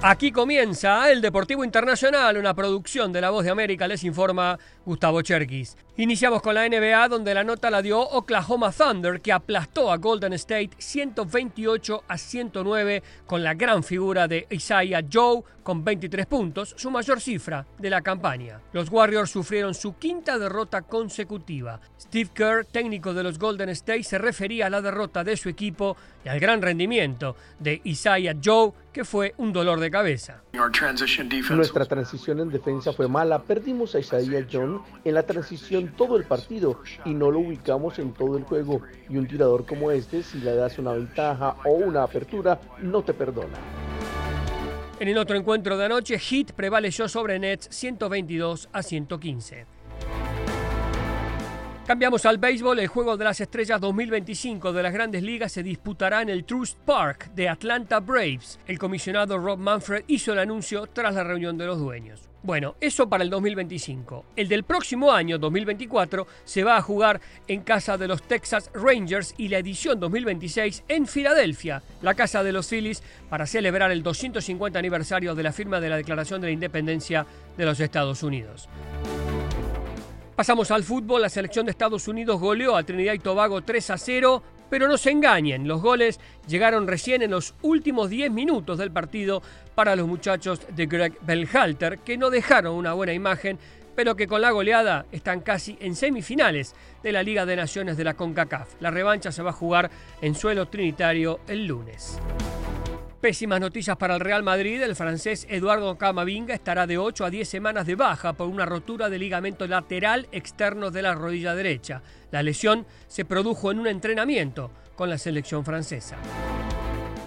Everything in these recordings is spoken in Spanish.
Aquí comienza el Deportivo Internacional, una producción de La Voz de América, les informa Gustavo Cherkis. Iniciamos con la NBA, donde la nota la dio Oklahoma Thunder, que aplastó a Golden State 128 a 109 con la gran figura de Isaiah Joe con 23 puntos, su mayor cifra de la campaña. Los Warriors sufrieron su quinta derrota consecutiva. Steve Kerr, técnico de los Golden State, se refería a la derrota de su equipo y al gran rendimiento de Isaiah Joe, que fue un dolor de cabeza. Nuestra transición en defensa fue mala. Perdimos a Isaiah John en la transición todo el partido y no lo ubicamos en todo el juego. Y un tirador como este, si le das una ventaja o una apertura, no te perdona. En el otro encuentro de anoche, Heat prevaleció sobre Nets 122 a 115. Cambiamos al béisbol. El Juego de las Estrellas 2025 de las Grandes Ligas se disputará en el Trust Park de Atlanta Braves. El comisionado Rob Manfred hizo el anuncio tras la reunión de los dueños. Bueno, eso para el 2025. El del próximo año, 2024, se va a jugar en casa de los Texas Rangers y la edición 2026 en Filadelfia, la casa de los Phillies, para celebrar el 250 aniversario de la firma de la Declaración de la Independencia de los Estados Unidos. Pasamos al fútbol. La selección de Estados Unidos goleó a Trinidad y Tobago 3 a 0. Pero no se engañen, los goles llegaron recién en los últimos 10 minutos del partido para los muchachos de Greg Belhalter, que no dejaron una buena imagen, pero que con la goleada están casi en semifinales de la Liga de Naciones de la CONCACAF. La revancha se va a jugar en suelo trinitario el lunes. Pésimas noticias para el Real Madrid. El francés Eduardo Camavinga estará de 8 a 10 semanas de baja por una rotura de ligamento lateral externo de la rodilla derecha. La lesión se produjo en un entrenamiento con la selección francesa.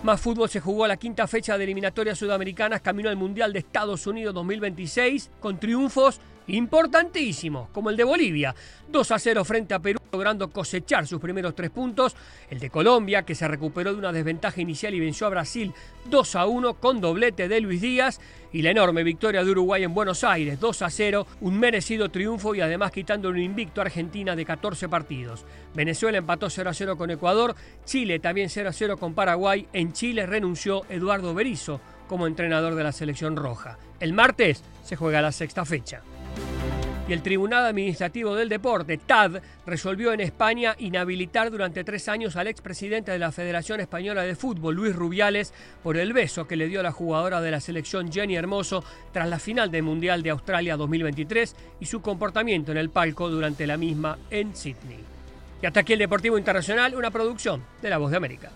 Más fútbol se jugó a la quinta fecha de eliminatorias sudamericanas camino al Mundial de Estados Unidos 2026 con triunfos importantísimos, como el de Bolivia, 2 a 0 frente a Perú, logrando cosechar sus primeros tres puntos, el de Colombia, que se recuperó de una desventaja inicial y venció a Brasil 2 a 1 con doblete de Luis Díaz, y la enorme victoria de Uruguay en Buenos Aires, 2 a 0, un merecido triunfo y además quitando un invicto a Argentina de 14 partidos. Venezuela empató 0 a 0 con Ecuador, Chile también 0 a 0 con Paraguay, en Chile renunció Eduardo Berizzo como entrenador de la selección roja. El martes se juega la sexta fecha y el Tribunal Administrativo del Deporte, TAD, resolvió en España inhabilitar durante tres años al expresidente de la Federación Española de Fútbol, Luis Rubiales, por el beso que le dio a la jugadora de la selección Jenny Hermoso tras la final del Mundial de Australia 2023 y su comportamiento en el palco durante la misma en Sydney. Y hasta aquí el Deportivo Internacional, una producción de La Voz de América.